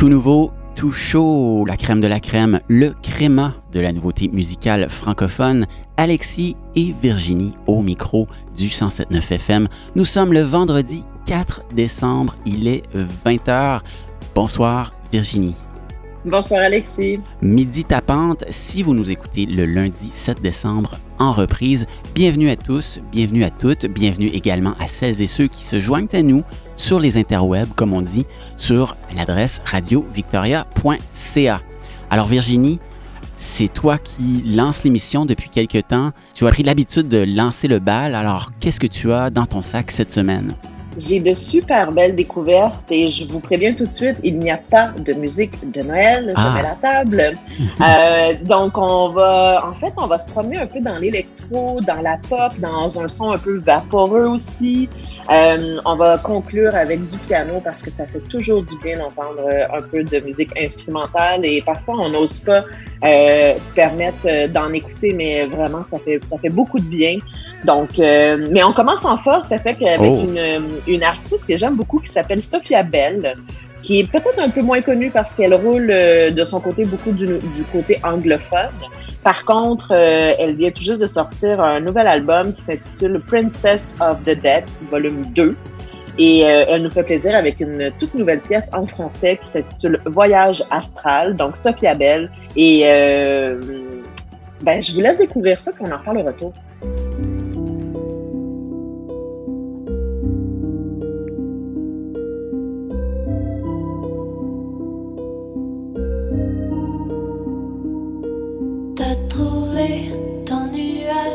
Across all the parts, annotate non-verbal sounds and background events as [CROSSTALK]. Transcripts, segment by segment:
Tout nouveau, tout chaud, la crème de la crème, le créma de la nouveauté musicale francophone, Alexis et Virginie au micro du 107.9 FM. Nous sommes le vendredi 4 décembre, il est 20h. Bonsoir Virginie. Bonsoir Alexis. Midi tapante, si vous nous écoutez le lundi 7 décembre en reprise, bienvenue à tous, bienvenue à toutes, bienvenue également à celles et ceux qui se joignent à nous sur les interwebs, comme on dit, sur l'adresse radiovictoria.ca. Alors Virginie, c'est toi qui lances l'émission depuis quelque temps. Tu as pris l'habitude de lancer le bal, alors qu'est-ce que tu as dans ton sac cette semaine? J'ai de super belles découvertes et je vous préviens tout de suite, il n'y a pas de musique de Noël ah. sur la table. [LAUGHS] euh, donc, on va, en fait, on va se promener un peu dans l'électro, dans la pop, dans un son un peu vaporeux aussi. Euh, on va conclure avec du piano parce que ça fait toujours du bien d'entendre un peu de musique instrumentale et parfois on n'ose pas euh, se permettre euh, d'en écouter, mais vraiment ça fait ça fait beaucoup de bien. Donc, euh, mais on commence en force. Ça fait qu'avec oh. une, une artiste que j'aime beaucoup qui s'appelle Sophia Bell, qui est peut-être un peu moins connue parce qu'elle roule de son côté beaucoup du, côté anglophone. Par contre, euh, elle vient tout juste de sortir un nouvel album qui s'intitule Princess of the Dead, volume 2. Et euh, elle nous fait plaisir avec une toute nouvelle pièce en français qui s'intitule Voyage astral, donc Sophia Bell. Et euh, ben, je vous laisse découvrir ça, puis on en parle au retour.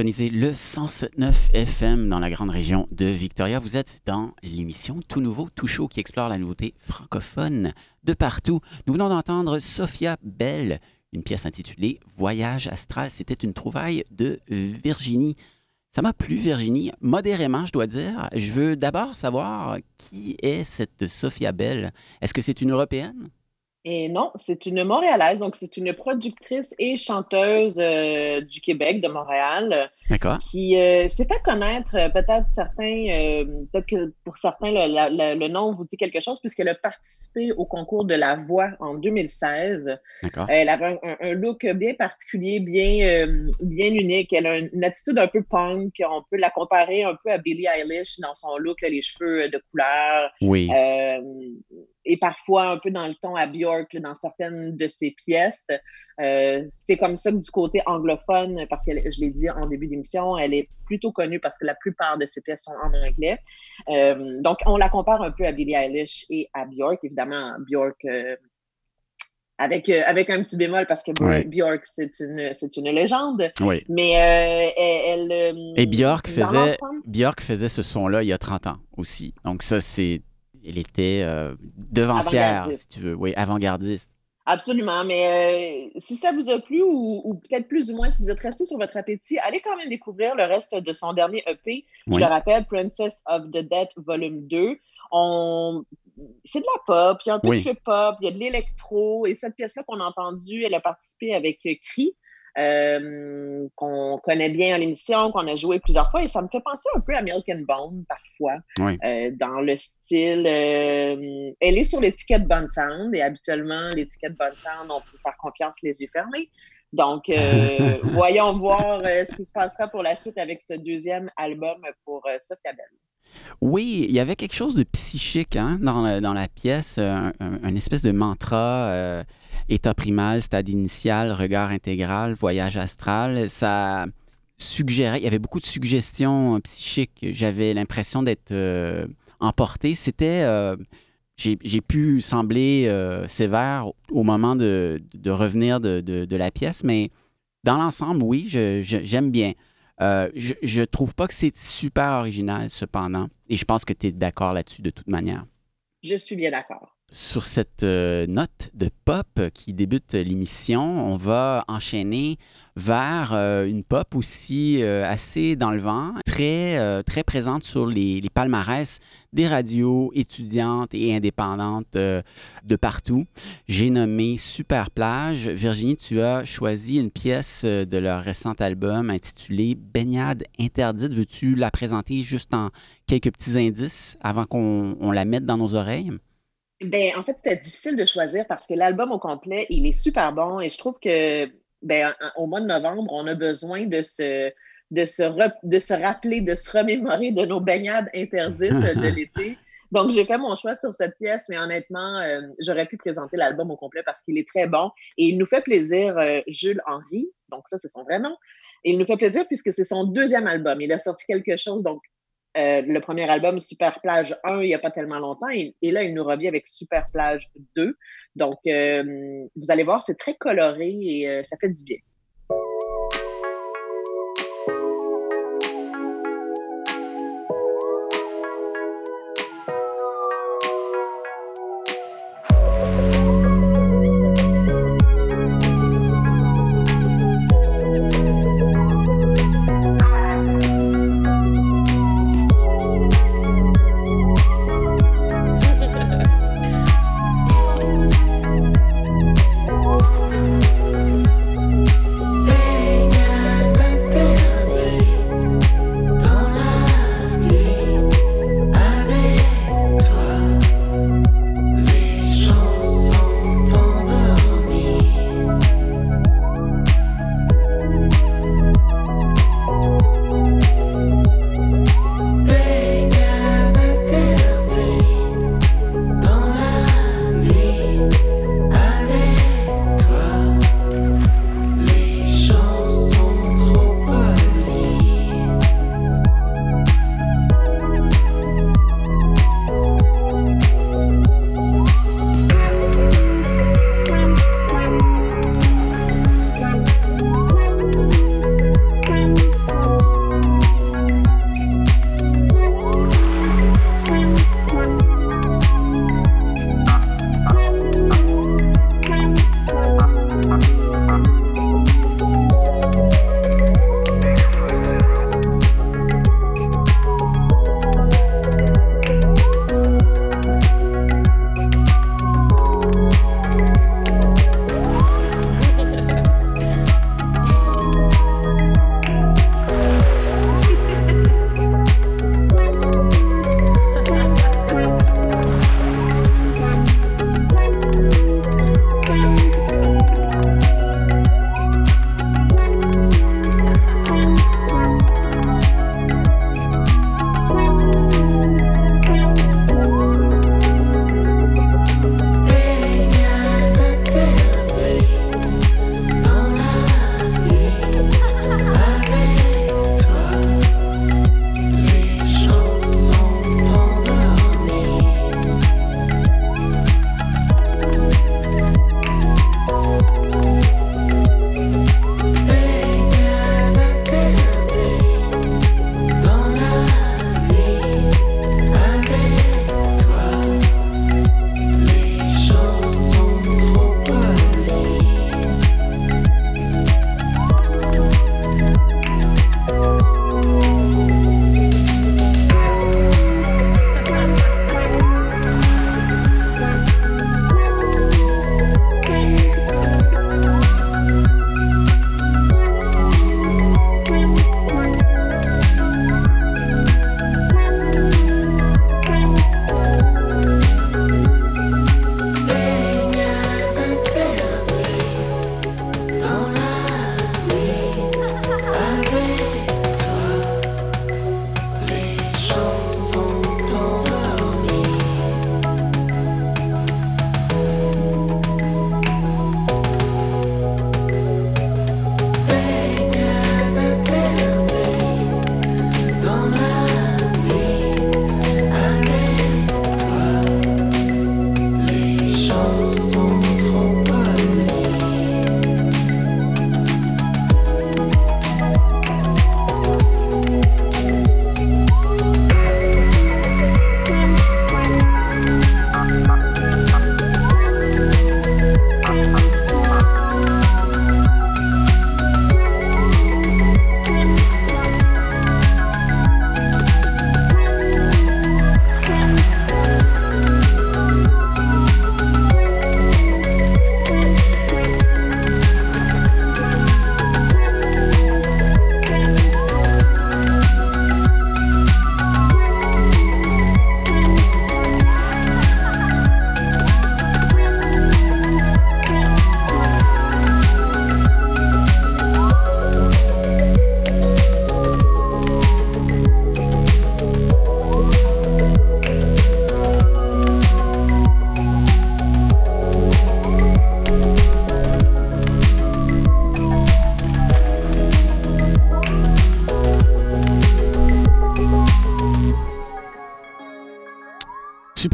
syntoniser le 107.9 FM dans la grande région de Victoria. Vous êtes dans l'émission Tout Nouveau, Tout Chaud qui explore la nouveauté francophone de partout. Nous venons d'entendre Sophia Bell, une pièce intitulée Voyage astral. C'était une trouvaille de Virginie. Ça m'a plu, Virginie, modérément, je dois dire. Je veux d'abord savoir qui est cette Sophia Bell. Est-ce que c'est une Européenne? Et non, c'est une Montréalaise, donc c'est une productrice et chanteuse euh, du Québec, de Montréal, qui euh, s'est fait connaître, euh, peut-être certains, peut-être que pour certains, le, nom vous dit quelque chose, puisqu'elle a participé au concours de la voix en 2016. Elle avait un, look bien particulier, bien, bien unique. Elle a une, attitude un peu punk. On peut la comparer un peu à Billie Eilish dans son look, les cheveux de couleur. Oui et parfois un peu dans le ton à Björk dans certaines de ses pièces. Euh, c'est comme ça que du côté anglophone, parce que je l'ai dit en début d'émission, elle est plutôt connue parce que la plupart de ses pièces sont en anglais. Euh, donc, on la compare un peu à Billie Eilish et à Björk. Évidemment, Björk euh, avec, avec un petit bémol parce que Björk, c'est une, c'est une légende. Oui. Mais elle, Et Björk faisait, Björk faisait ce son-là il y a 30 ans aussi. Donc, ça, c'est elle était devancière, si tu veux, oui, avant-gardiste. Absolument, mais euh, si ça vous a plu ou, peut-être plus ou moins si vous êtes resté sur votre appétit, allez quand même découvrir le reste de son dernier EP. Je le rappelle, Princess of the Dead Volume 2. On... C'est de la pop, il y a un peu de pop, il y a de l'électro et cette pièce-là qu'on a entendue, elle a participé avec Cri. Euh, qu'on connaît bien à l'émission, qu'on a joué plusieurs fois, et ça me fait penser un peu à Milk and Bone parfois, euh, dans le style. Euh, elle est sur l'étiquette Bonne Sound, et habituellement, l'étiquette Bonne Sound, on peut faire confiance les yeux fermés. Donc, [LAUGHS] voyons voir ce qui se passera pour la suite avec ce deuxième album pour Sophia Bell. Oui, il y avait quelque chose de psychique hein, dans, la, pièce, un, espèce de mantra état primal, stade initial, regard intégral, voyage astral. Ça suggérait, il y avait beaucoup de suggestions euh, psychiques. J'avais l'impression d'être euh, emporté. C'était. Euh, j'ai pu sembler sévère au moment de, revenir de, la pièce, mais dans l'ensemble, oui, j'aime bien. je, je trouve pas que c'est super original, cependant, et je pense que tu es d'accord là-dessus de toute manière. Je suis bien d'accord sur cette euh, note de pop qui débute l'émission, on va enchaîner vers euh, une pop aussi euh, assez dans le vent, très, présente sur les, palmarès des radios étudiantes et indépendantes de partout. J'ai nommé Super Plage. Virginie, tu as choisi une pièce de leur récent album intitulé Baignade interdite. Veux-tu la présenter juste en quelques petits indices avant qu'on la mette dans nos oreilles? Ben, en fait, c'était difficile de choisir parce que l'album au complet, il est super bon et je trouve que ben, au mois de novembre, on a besoin de se, de se, de se rappeler, de se remémorer de nos baignades interdites de [LAUGHS] l'été. Donc, j'ai fait mon choix sur cette pièce, mais honnêtement, euh, j'aurais pu présenter l'album au complet parce qu'il est très bon et il nous fait plaisir, euh, Jules Henry, donc ça, c'est son vrai nom. Et il nous fait plaisir puisque c'est son deuxième album. Il a sorti quelque chose, donc euh, le premier album, Super Plage 1, il n'y a pas tellement longtemps. Et, là, il nous revient avec Super Plage 2. Donc, euh, vous allez voir, c'est très coloré et euh, ça fait du bien.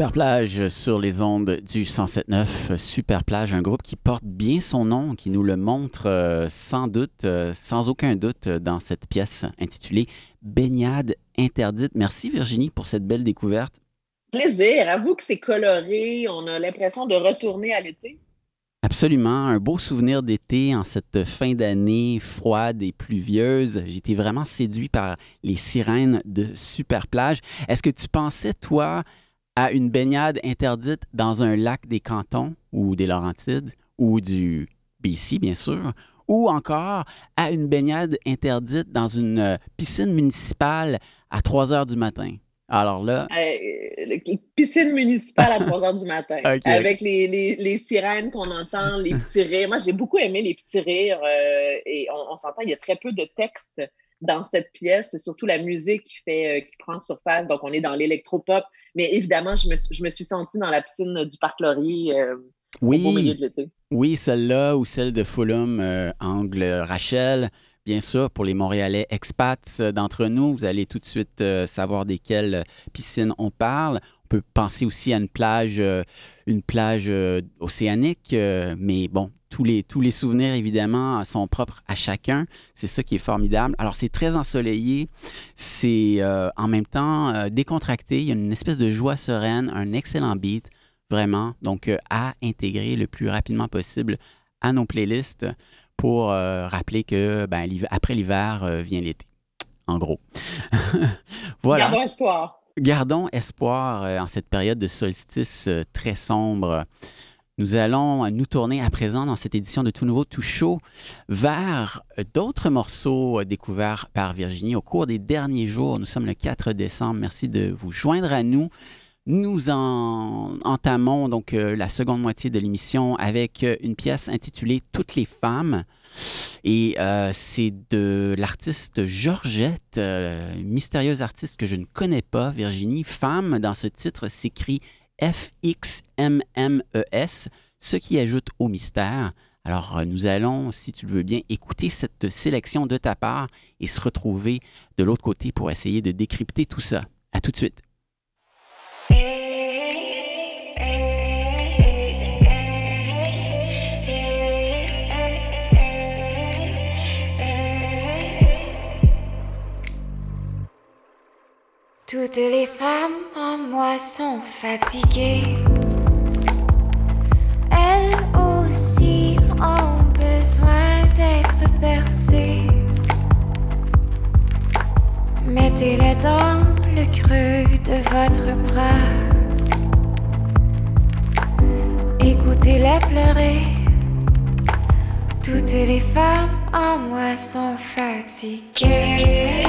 Super Plage sur les ondes du 107.9. Super Plage, un groupe qui porte bien son nom, qui nous le montre euh, sans doute, euh, sans aucun doute, dans cette pièce intitulée Baignade interdite. Merci Virginie pour cette belle découverte. Plaisir. Avoue que c'est coloré. On a l'impression de retourner à l'été. Absolument, un beau souvenir d'été en cette fin d'année froide et pluvieuse. Été vraiment séduit par les sirènes de Super Plage. Est-ce que tu pensais, toi, à une baignade interdite dans un lac des Cantons ou des Laurentides ou du BC, bien sûr, ou encore à une baignade interdite dans une euh, piscine municipale à 3 heures du matin. Alors là. Euh, piscine municipale à 3 heures du matin. [LAUGHS] Avec les, sirènes qu'on entend, les [LAUGHS] petits rires. Moi, j'ai beaucoup aimé les petits rires. Euh, et on, on s'entend, il y a très peu de texte dans cette pièce. C'est surtout la musique qui, fait, qui prend surface. Donc, on est dans l'électropop. Mais évidemment, je me, je me suis sentie dans la piscine du Parc Laurier euh, oui, au milieu de l'été. Oui, celle-là ou celle de Fulham, euh, Angle Rachel. Bien sûr, pour les Montréalais expats euh, d'entre nous, vous allez tout de suite savoir desquelles piscines on parle. On peut penser aussi à une plage, une plage océanique, mais bon, tous les, tous les souvenirs, évidemment, sont propres à chacun. C'est ça qui est formidable. Alors, c'est très ensoleillé. C'est euh, en même temps euh, décontracté. Il y a une espèce de joie sereine, un excellent beat, vraiment. Donc, euh, à intégrer le plus rapidement possible à nos playlists pour rappeler que ben, après l'hiver vient l'été. En gros. [LAUGHS] voilà. Gardons espoir. Gardons espoir en cette période de solstice très sombre. Nous allons nous tourner à présent dans cette édition de Tout Nouveau, Tout Chaud vers d'autres morceaux découverts par Virginie au cours des derniers jours. Nous sommes le 4 décembre. Merci de vous joindre à nous. Nous en entamons donc euh, la seconde moitié de l'émission avec une pièce intitulée Toutes les femmes. Et euh, c'est de l'artiste Georgette, euh, mystérieuse artiste que je ne connais pas, Virginie. Femme, dans ce titre, s'écrit F-X-M-M-E-S, ce qui ajoute au mystère. Alors, euh, nous allons, si tu le veux bien, écouter cette sélection de ta part et se retrouver de l'autre côté pour essayer de décrypter tout ça. À tout de suite. Toutes les femmes en moi sont fatiguées. Elles aussi ont besoin d'être percées. Mettez-les dans le creux de votre bras. Écoutez-les pleurer. Toutes les femmes en moi sont fatiguées.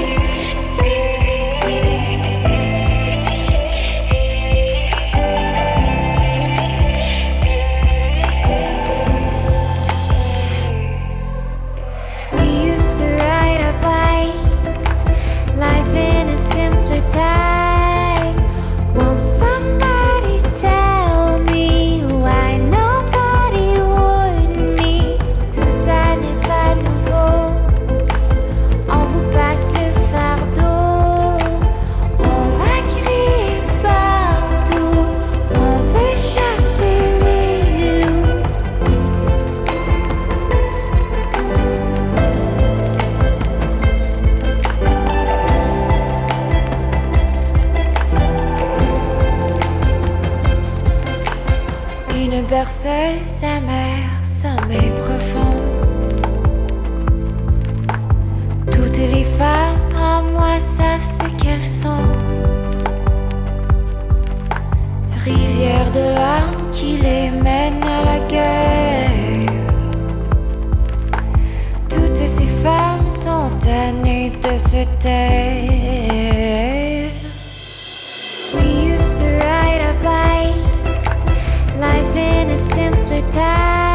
time.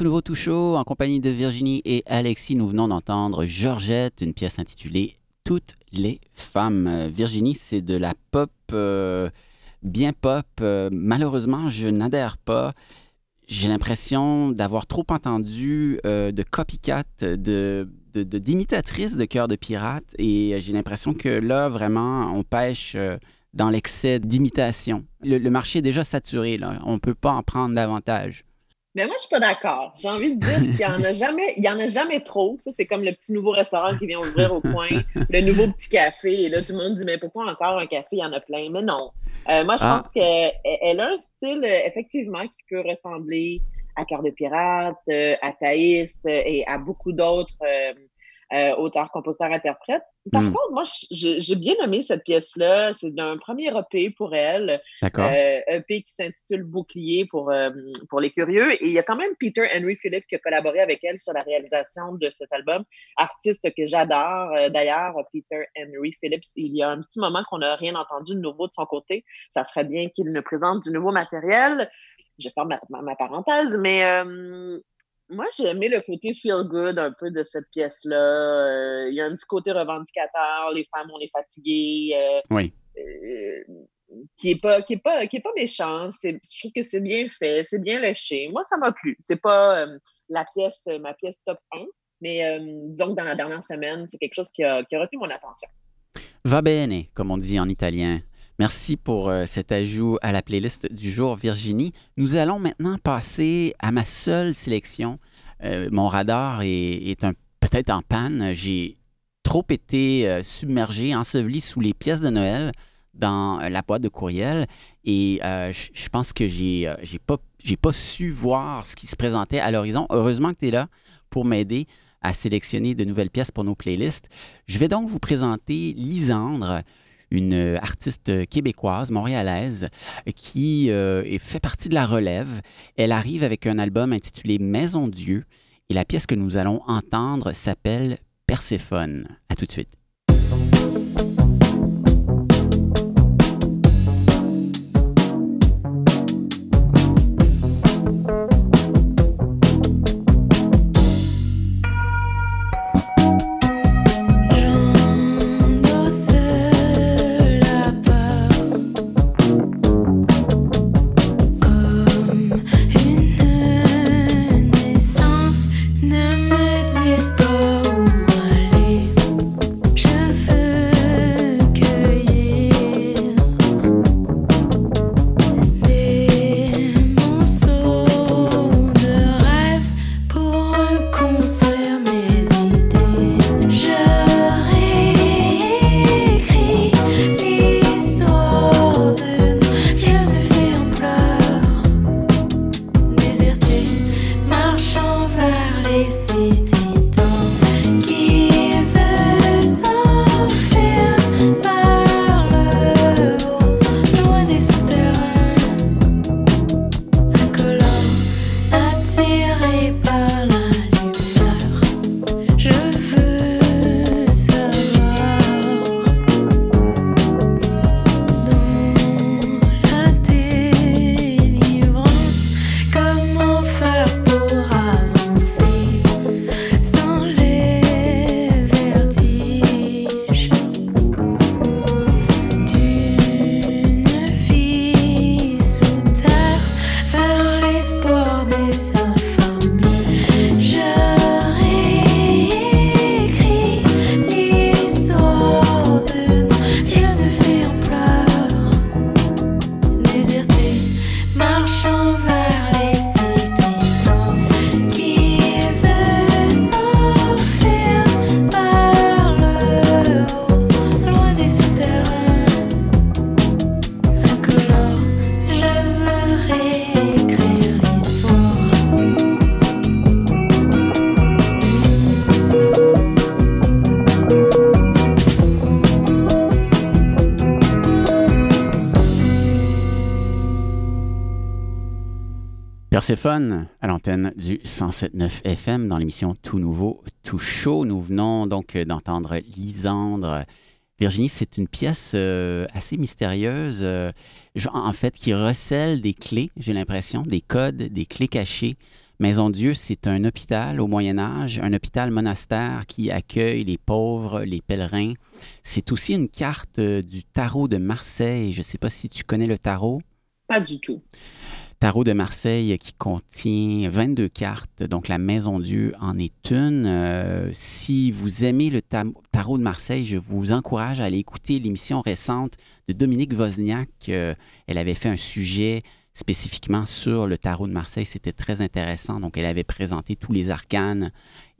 Tout Nouveau Tout Chaud en compagnie de Virginie et Alexis. Nous venons d'entendre Georgette, une pièce intitulée Toutes les femmes. Euh, Virginie, c'est de la pop, euh, bien pop. Euh, malheureusement, je n'adhère pas. J'ai l'impression d'avoir trop entendu de copycat, de, d'imitatrices de, de cœur de pirate. Et j'ai l'impression que là, vraiment, on pêche dans l'excès d'imitation. Le, marché est déjà saturé. On ne peut pas en prendre davantage. Mais moi, je suis pas d'accord. J'ai envie de dire qu'il n'y en a jamais, il y en a jamais trop. Ça, c'est comme le petit nouveau restaurant qui vient ouvrir au coin, le nouveau petit café. Et là, tout le monde dit, mais pourquoi encore un café? Il y en a plein. Mais non. Euh, moi, je ah. pense qu'elle a un style, euh, effectivement, qui peut ressembler à Cœur de Pirate, euh, à Thaïs et à beaucoup d'autres euh, auteur, compositeur, interprète. Par hmm. contre, moi, j'ai bien aimé cette pièce-là. C'est d'un premier EP pour elle. D'accord. Euh, EP qui s'intitule Bouclier pour, euh, pour les curieux. Et il y a quand même Peter Henry Phillips qui a collaboré avec elle sur la réalisation de cet album. Artiste que j'adore. Euh, d'ailleurs, Peter Henry Phillips, il y a un petit moment qu'on n'a rien entendu de nouveau de son côté. Ça serait bien qu'il nous présente du nouveau matériel je ferme ma, ma, parenthèse, mais euh, moi, j'ai aimé le côté feel good un peu de cette pièce-là. Euh, il y a un petit côté revendicateur, les femmes, on est fatiguées. Euh, oui. Euh, qui est pas qui est pas qui est pas méchant je trouve que c'est bien fait c'est bien léché moi ça m'a plu c'est pas la pièce ma pièce top 1 mais disons que dans la dernière semaine c'est quelque chose qui a, qui a retenu mon attention va bene comme on dit en italien Merci pour cet ajout à la playlist du jour, Virginie. Nous allons maintenant passer à ma seule sélection. mon radar est, peut-être en panne. J'ai trop été submergé, enseveli sous les pièces de Noël dans la boîte de courriel et je pense que j'ai j'ai pas su voir ce qui se présentait à l'horizon. Heureusement que tu es là pour m'aider à sélectionner de nouvelles pièces pour nos playlists. Je vais donc vous présenter Lisandre, une artiste québécoise, montréalaise, qui euh, fait partie de la relève. Elle arrive avec un album intitulé Maison Dieu et la pièce que nous allons entendre s'appelle Perséphone. À tout de suite. À l'antenne du 107.9 FM dans l'émission Tout Nouveau, Tout Chaud. Nous venons donc d'entendre Lisandre. Virginie, c'est une pièce euh, assez mystérieuse, euh, en fait, qui recèle des clés, j'ai l'impression, des codes, des clés cachées Maison Dieu, c'est un hôpital au Moyen Âge, un hôpital monastère qui accueille les pauvres, les pèlerins. C'est aussi une carte euh, du tarot de Marseille. Je ne sais pas si tu connais le tarot. Pas du tout. Tarot de Marseille qui contient 22 cartes, donc la Maison Dieu en est une. Euh, si vous aimez le Tarot de Marseille, je vous encourage à aller écouter l'émission récente de Dominique Wozniak. Euh, elle avait fait un sujet spécifiquement sur le tarot de Marseille. C'était très intéressant. Donc, elle avait présenté tous les arcanes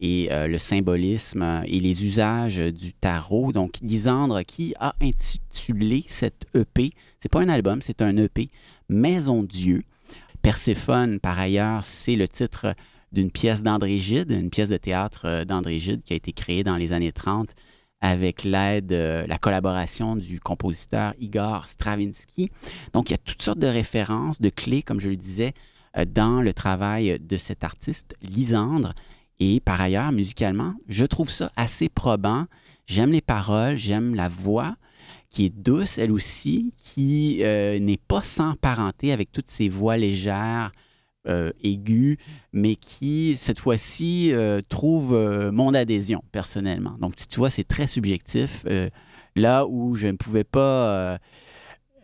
et euh, le symbolisme et les usages du tarot. Donc, Lisandre, qui a intitulé cette EP, c'est pas un album, c'est un EP, Maison Dieu. Perséphone, par ailleurs, c'est le titre d'une pièce d'André Gide, une pièce de théâtre euh, d'André Gide qui a été créée dans les années 30 avec l'aide, euh, la collaboration du compositeur Igor Stravinsky. Donc, il y a toutes sortes de références, de clés, comme je le disais, euh, dans le travail de cet artiste, Lisandre. Et par ailleurs, musicalement, je trouve ça assez probant. J'aime les paroles, j'aime la voix qui est douce, elle aussi, qui euh, n'est pas sans parenté avec toutes ces voix légères, euh, aiguës, mais qui, cette fois-ci, euh, trouve mon adhésion personnellement. Donc, tu vois, c'est très subjectif. là où je ne pouvais pas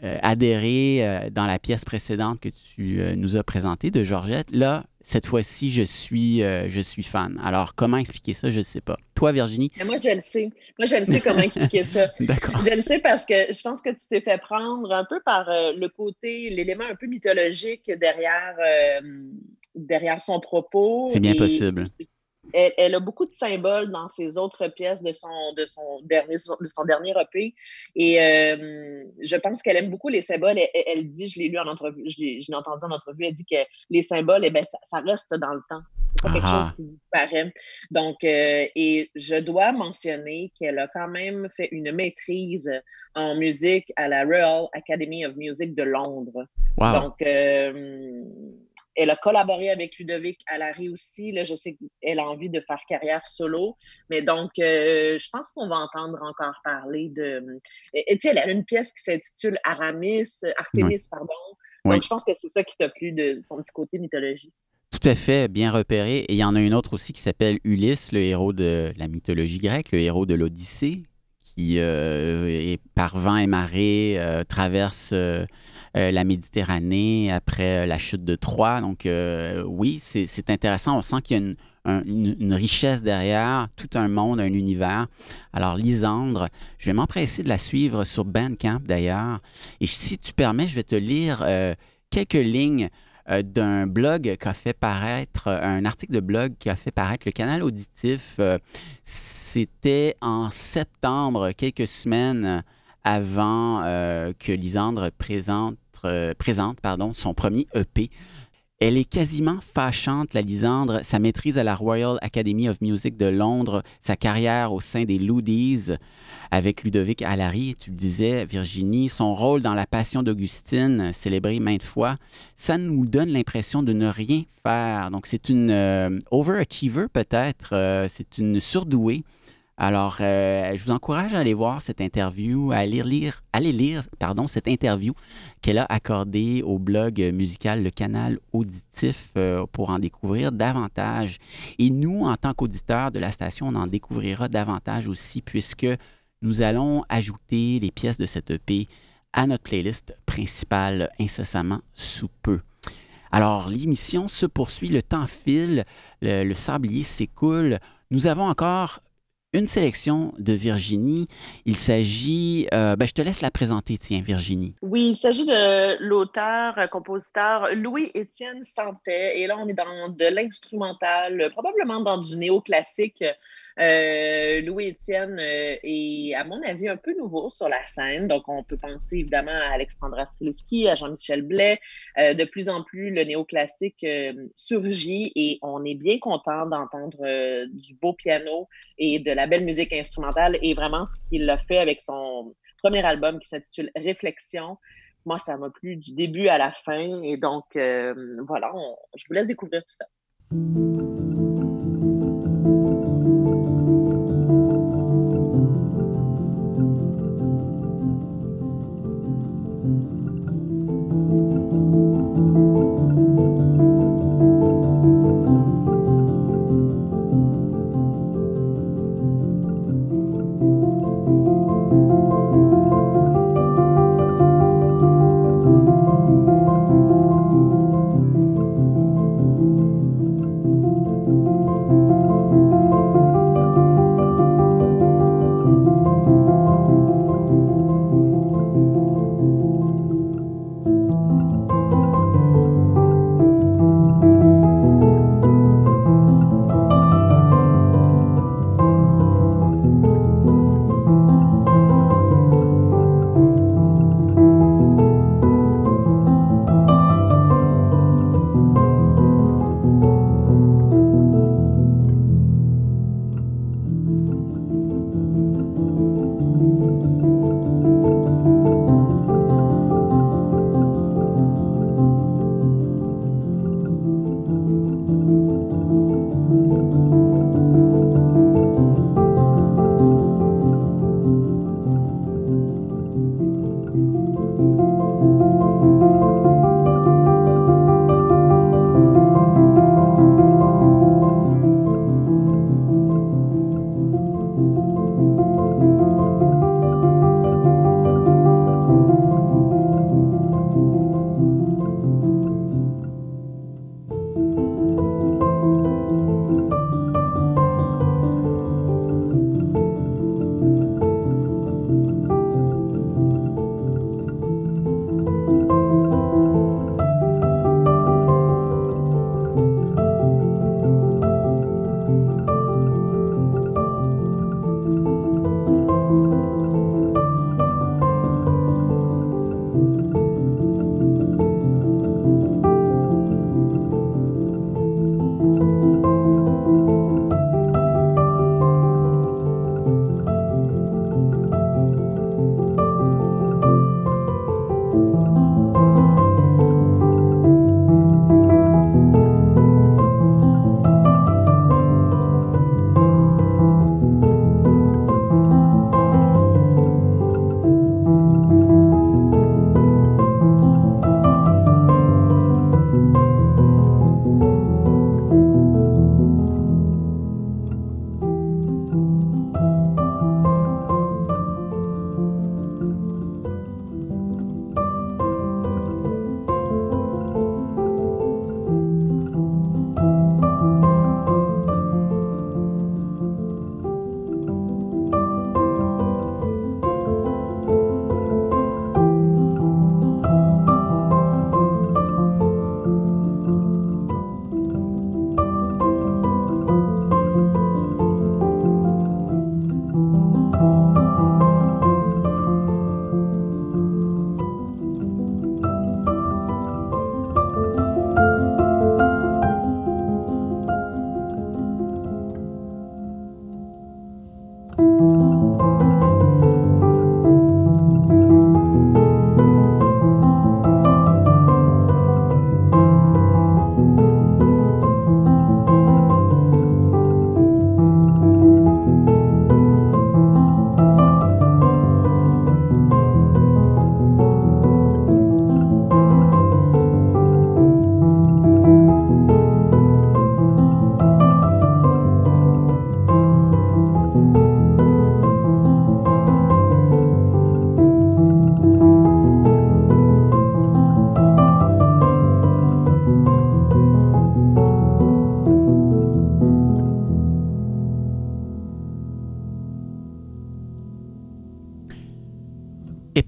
adhérer dans la pièce précédente que tu nous as présentée de Georgette, là, cette fois-ci, je suis, euh, je suis fan. Alors, comment expliquer ça, je ne sais pas. Toi, Virginie? moi, je le sais. Moi, je le sais comment expliquer ça. [LAUGHS] D'accord. Je le sais parce que je pense que tu t'es fait prendre un peu par euh, le côté, l'élément un peu mythologique derrière, euh, derrière son propos. C'est bien possible elle, a beaucoup de symboles dans ses autres pièces de son, de son, dernier, de son dernier EP. Et euh, je pense qu'elle aime beaucoup les symboles. Elle, dit, je l'ai lu en entrevue, je l'ai, entendu en entrevue, elle dit que les symboles, eh bien, ça, reste dans le temps. C'est pas quelque chose qui disparaît. Donc, euh, et je dois mentionner qu'elle a quand même fait une maîtrise en musique à la Royal Academy of Music de Londres. Donc, euh, elle a collaboré avec Ludovic Allary aussi. Là, je sais qu'elle a envie de faire carrière solo. Mais donc, euh, je pense qu'on va entendre encore parler de. Et, tu sais, elle a une pièce qui s'intitule Aramis, Artemis, pardon. Donc, je pense que c'est ça qui t'a plu de son petit côté mythologie. Tout à fait, bien repéré. Et il y en a une autre aussi qui s'appelle Ulysse, le héros de la mythologie grecque, le héros de l'Odyssée, qui euh, par vent et marée, euh, traverse euh, la Méditerranée après la chute de Troie. Donc oui, c'est intéressant. On sent qu'il y a une, richesse derrière, tout un monde, un univers. Alors, Lisandre, je vais m'empresser de la suivre sur Bandcamp d'ailleurs. Et si tu permets, je vais te lire quelques lignes d'un blog qu'a fait paraître, un article de blog qui a fait paraître le canal auditif. C'était en septembre, quelques semaines avant que Lisandre présente euh, présente pardon, son premier EP. Elle est quasiment fâchante, la Lisandre, sa maîtrise à la Royal Academy of Music de Londres, sa carrière au sein des Loodies avec Ludovic Allary, tu le disais, Virginie, son rôle dans La Passion d'Augustine, célébré maintes fois, ça nous donne l'impression de ne rien faire. Donc c'est une euh, overachiever peut-être, euh, c'est une surdouée. Alors, euh, je vous encourage à aller voir cette interview, à aller lire, aller lire pardon, cette interview qu'elle a accordée au blog musical Le Canal Auditif euh, pour en découvrir davantage. Et nous, en tant qu'auditeurs de la station, on en découvrira davantage aussi puisque nous allons ajouter les pièces de cette EP à notre playlist principale incessamment sous peu. Alors, l'émission se poursuit, le temps file, le, le sablier s'écoule. Nous avons encore une sélection de Virginie. Il s'agit, euh, ben, je te laisse la présenter, tiens, Virginie. Oui, il s'agit de l'auteur-compositeur Louis-Étienne Santet. Et là, on est dans de l'instrumental, probablement dans du néoclassique. Euh, Louis-Étienne euh, est, à mon avis, un peu nouveau sur la scène. Donc, on peut penser évidemment à Alexandra Strelski, à Jean-Michel Blais. Euh, de plus en plus, le néoclassique surgit et on est bien content d'entendre du beau piano et de la belle musique instrumentale. Et vraiment, ce qu'il a fait avec son premier album qui s'intitule Réflexion, moi, ça m'a plu du début à la fin. Et donc, voilà, je vous laisse découvrir tout ça.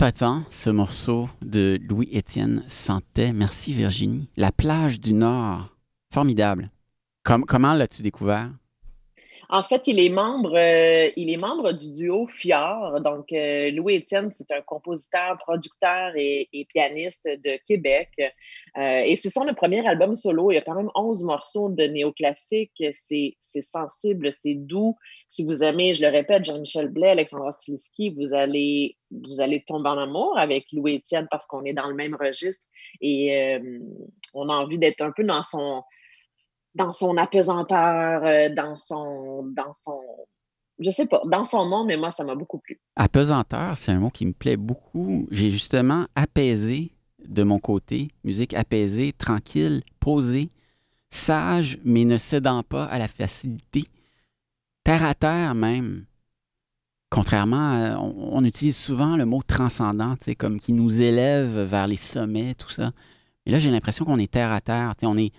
Épatant, ce morceau de Louis-Étienne Santet. Merci Virginie. La plage du Nord. Formidable. comment l'as-tu découvert? En fait, il est membre, euh, il est membre du duo Fior. Donc, euh, Louis Étienne, c'est un compositeur, producteur et, pianiste de Québec. Euh, et c'est son premier album solo. Il y a quand même 11 morceaux de néoclassique. C'est sensible, c'est doux. Si vous aimez, je le répète, Jean-Michel Blais, Alexandre Stilisky, vous allez, vous allez tomber en amour avec Louis Étienne parce qu'on est dans le même registre et on a envie d'être un peu dans son dans son apesanteur, euh, dans son, dans son, je sais pas, dans son nom, mais moi, ça m'a beaucoup plu. Apesanteur, c'est un mot qui me plaît beaucoup. J'ai justement apaisé de mon côté, musique apaisée, tranquille, posée, sage, mais ne cédant pas à la facilité, terre à terre même. Contrairement à, on, utilise souvent le mot transcendant, comme qui nous élève vers les sommets, tout ça. Mais là, j'ai l'impression qu'on est terre à terre, on est,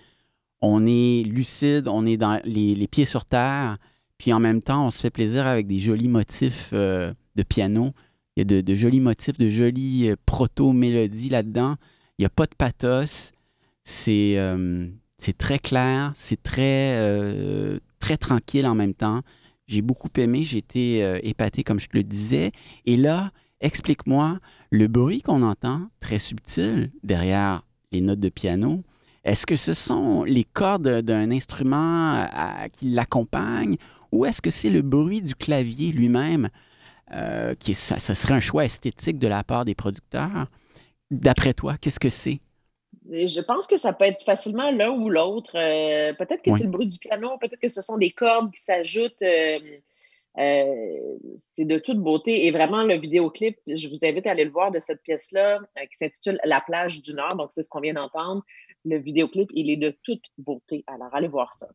on est lucide, on est dans les, pieds sur terre, puis en même temps, on se fait plaisir avec des jolis motifs euh, de piano. Il y a de, jolis motifs, de jolies euh, proto-mélodies là-dedans. Il n'y a pas de pathos. C'est euh, très clair, c'est très, très tranquille en même temps. J'ai beaucoup aimé, j'ai été épaté, comme je te le disais. Et là, explique-moi le bruit qu'on entend, très subtil, derrière les notes de piano est-ce que ce sont les cordes d'un instrument euh, qui l'accompagne ou est-ce que c'est le bruit du clavier lui-même euh, qui ça, serait un choix esthétique de la part des producteurs? D'après toi, qu'est-ce que c'est? Je pense que ça peut être facilement l'un ou l'autre. Euh, peut-être que c'est le bruit du piano, peut-être que ce sont des cordes qui s'ajoutent. c'est de toute beauté. Et vraiment, le vidéoclip, je vous invite à aller le voir de cette pièce-là qui s'intitule La plage du Nord. Donc, c'est ce qu'on vient d'entendre le vidéoclip, il est de toute beauté. Alors, allez voir ça.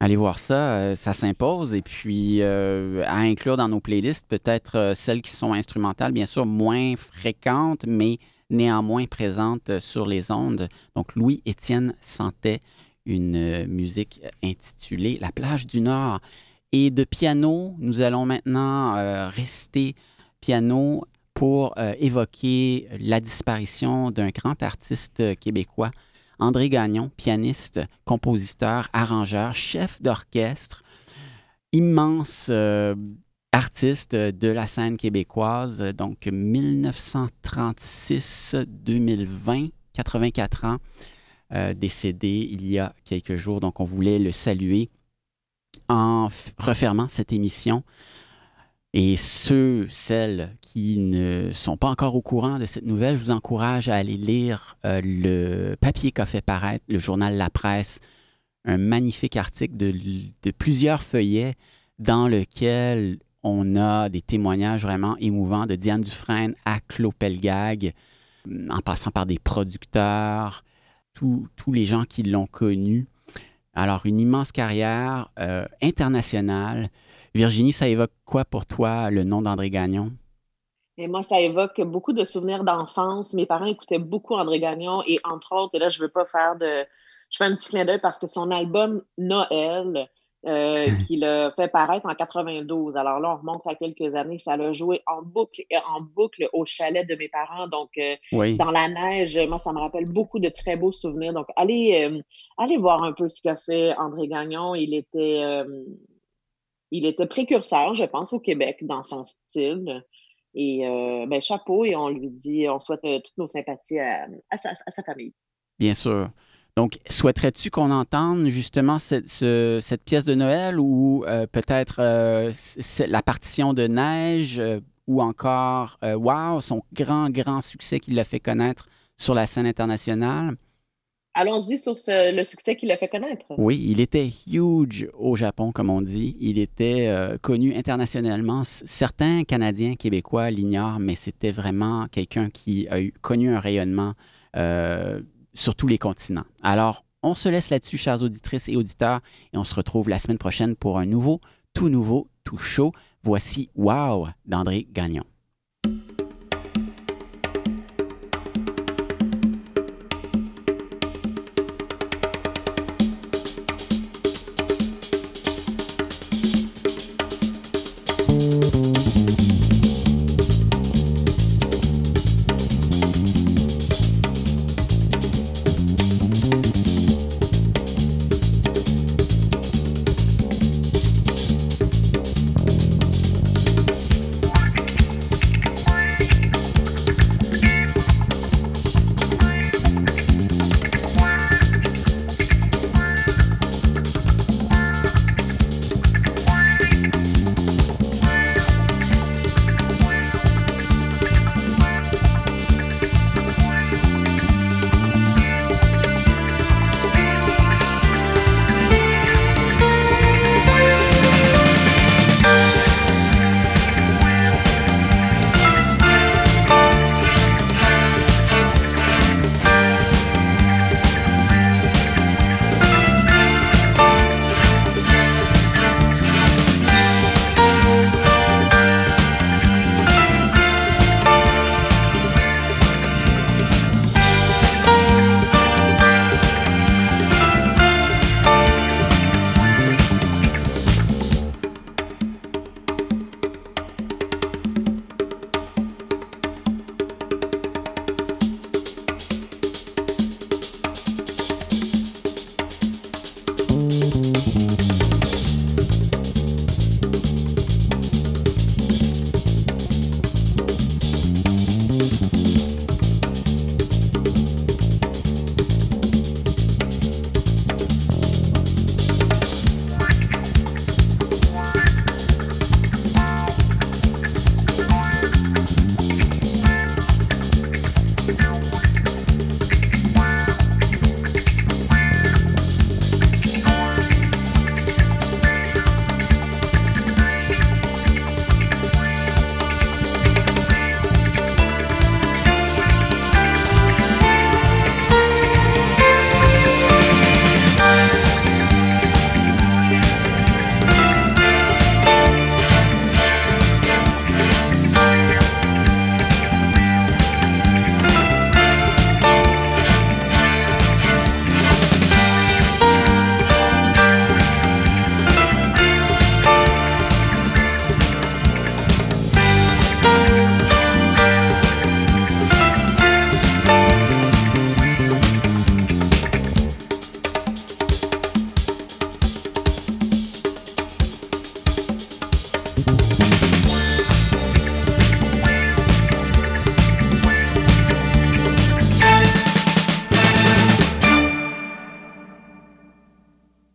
Allez voir ça, euh, ça s'impose. Et puis, euh, à inclure dans nos playlists, peut-être euh, celles qui sont instrumentales, bien sûr, moins fréquentes, mais néanmoins présentes sur les ondes. Donc, Louis-Étienne Santet, une musique intitulée La plage du Nord. Et de piano, nous allons maintenant rester piano pour euh, évoquer la disparition d'un grand artiste québécois, André Gagnon, pianiste, compositeur, arrangeur, chef d'orchestre, immense euh, artiste de la scène québécoise, donc 1936-2020, 84 ans, euh, décédé il y a quelques jours. Donc on voulait le saluer en refermant cette émission et ceux, celles qui ne sont pas encore au courant de cette nouvelle, je vous encourage à aller lire euh, le papier qu'a fait paraître le journal La Presse, un magnifique article de, plusieurs feuillets dans lequel on a des témoignages vraiment émouvants de Diane Dufresne à Claude Pelgag, en passant par des producteurs, tous les gens qui l'ont connu. Alors, une immense carrière euh, internationale Virginie, ça évoque quoi pour toi le nom d'André Gagnon? Et moi, ça évoque beaucoup de souvenirs d'enfance. Mes parents écoutaient beaucoup André Gagnon et entre autres, et là, je ne veux pas faire de. Je fais un petit clin d'œil parce que son album Noël, euh, [LAUGHS] qu'il a fait paraître en 92. Alors là, on remonte à quelques années. Ça l'a joué en boucle, en boucle au chalet de mes parents. Donc, euh, dans la neige, moi, ça me rappelle beaucoup de très beaux souvenirs. Donc, allez, euh, allez voir un peu ce qu'a fait André Gagnon. Il était il était précurseur, je pense, au Québec dans son style. Et euh, ben, chapeau, et on lui dit, on souhaite euh, toutes nos sympathies à, sa, famille. Bien sûr. Donc, souhaiterais-tu qu'on entende justement cette, pièce de Noël ou euh, peut-être la partition de Neige ou encore Wow, son grand, grand succès qui l'a fait connaître sur la scène internationale? Allons-y sur le succès qu'il a fait connaître. Oui, il était huge au Japon, comme on dit. Il était euh, connu internationalement. Certains Canadiens, Québécois l'ignorent, mais c'était vraiment quelqu'un qui a connu un rayonnement euh, sur tous les continents. Alors, on se laisse là-dessus, chers auditrices et auditeurs, et on se retrouve la semaine prochaine pour un nouveau, tout nouveau, tout chaud. Voici Wow d'André Gagnon.